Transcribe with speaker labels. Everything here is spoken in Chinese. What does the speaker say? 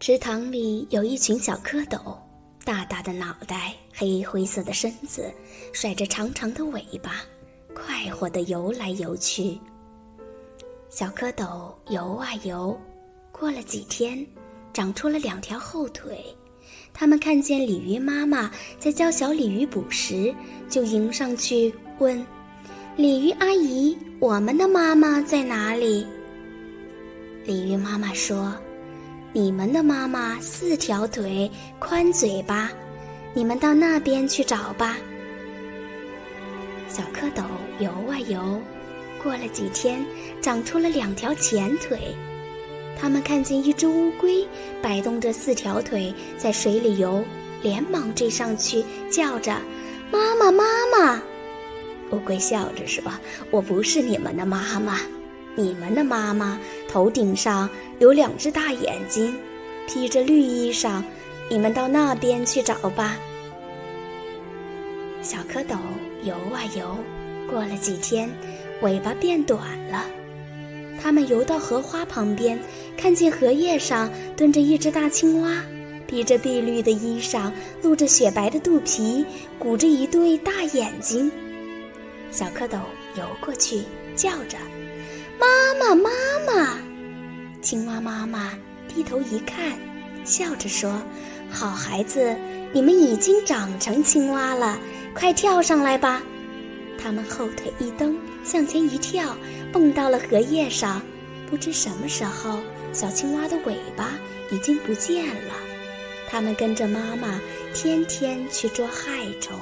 Speaker 1: 池塘里有一群小蝌蚪，大大的脑袋，黑灰色的身子，甩着长长的尾巴，快活地游来游去。小蝌蚪游啊游，过了几天，长出了两条后腿。他们看见鲤鱼妈妈在教小鲤鱼捕食，就迎上去问：“鲤鱼阿姨，我们的妈妈在哪里？”鲤鱼妈妈说。你们的妈妈四条腿，宽嘴巴，你们到那边去找吧。小蝌蚪游啊游，过了几天，长出了两条前腿。他们看见一只乌龟摆动着四条腿在水里游，连忙追上去，叫着：“妈妈，妈妈！”乌龟笑着说：“我不是你们的妈妈。”你们的妈妈头顶上有两只大眼睛，披着绿衣裳，你们到那边去找吧。小蝌蚪游啊游，过了几天，尾巴变短了。它们游到荷花旁边，看见荷叶上蹲着一只大青蛙，披着碧绿的衣裳，露着雪白的肚皮，鼓着一对大眼睛。小蝌蚪游过去，叫着。妈妈，妈妈！青蛙妈妈低头一看，笑着说：“好孩子，你们已经长成青蛙了，快跳上来吧！”他们后腿一蹬，向前一跳，蹦到了荷叶上。不知什么时候，小青蛙的尾巴已经不见了。他们跟着妈妈，天天去捉害虫。